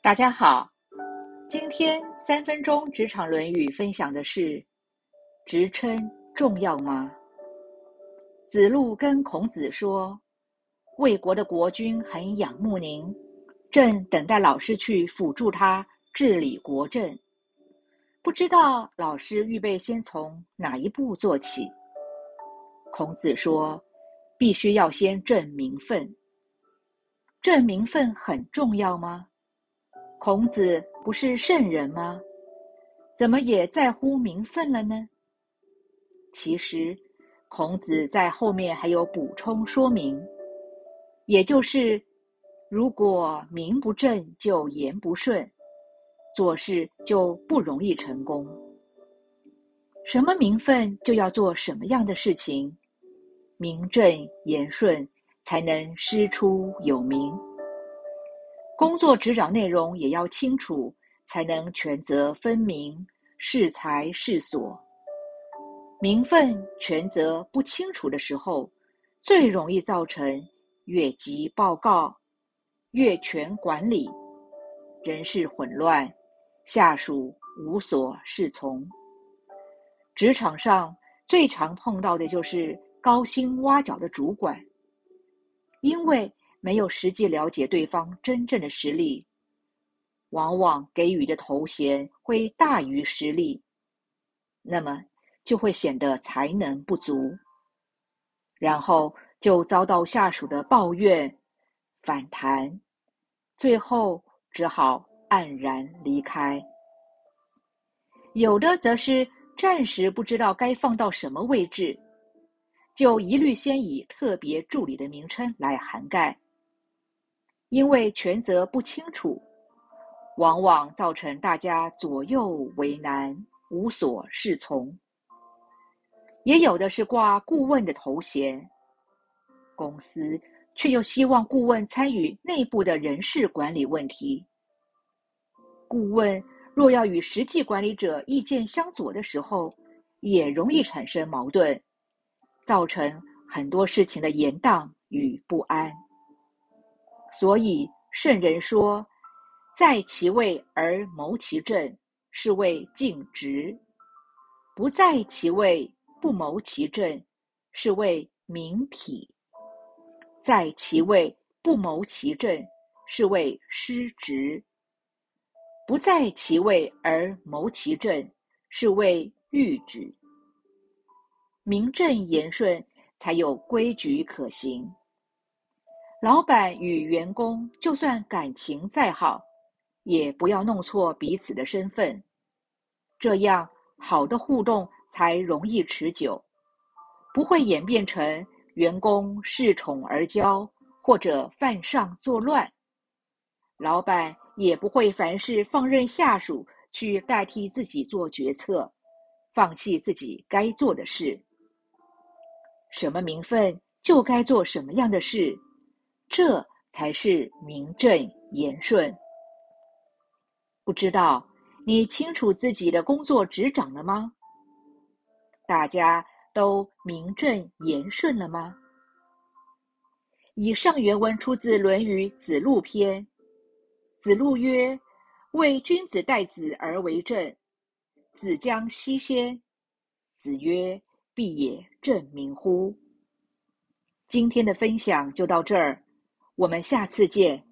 大家好，今天三分钟职场《论语》分享的是：职称重要吗？子路跟孔子说：“魏国的国君很仰慕您，正等待老师去辅助他治理国政，不知道老师预备先从哪一步做起？”孔子说：“必须要先正名分。正名分很重要吗？”孔子不是圣人吗？怎么也在乎名分了呢？其实，孔子在后面还有补充说明，也就是，如果名不正就言不顺，做事就不容易成功。什么名分就要做什么样的事情，名正言顺才能师出有名。工作职掌内容也要清楚，才能权责分明，是才适所。名分权责不清楚的时候，最容易造成越级报告、越权管理、人事混乱、下属无所适从。职场上最常碰到的就是高薪挖角的主管，因为。没有实际了解对方真正的实力，往往给予的头衔会大于实力，那么就会显得才能不足，然后就遭到下属的抱怨、反弹，最后只好黯然离开。有的则是暂时不知道该放到什么位置，就一律先以特别助理的名称来涵盖。因为权责不清楚，往往造成大家左右为难、无所适从。也有的是挂顾问的头衔，公司却又希望顾问参与内部的人事管理问题。顾问若要与实际管理者意见相左的时候，也容易产生矛盾，造成很多事情的延宕与不安。所以圣人说：“在其位而谋其政，是谓尽职；不在其位不谋其政，是谓明体；在其位不谋其政，是谓失职；不在其位而谋其政，是谓逾矩。名正言顺，才有规矩可行。”老板与员工就算感情再好，也不要弄错彼此的身份，这样好的互动才容易持久，不会演变成员工恃宠而骄或者犯上作乱。老板也不会凡事放任下属去代替自己做决策，放弃自己该做的事。什么名分就该做什么样的事。这才是名正言顺。不知道你清楚自己的工作职掌了吗？大家都名正言顺了吗？以上原文出自《论语·子路篇》。子路曰：“为君子待子而为政，子将西先。”子曰：“必也正名乎？”今天的分享就到这儿。我们下次见。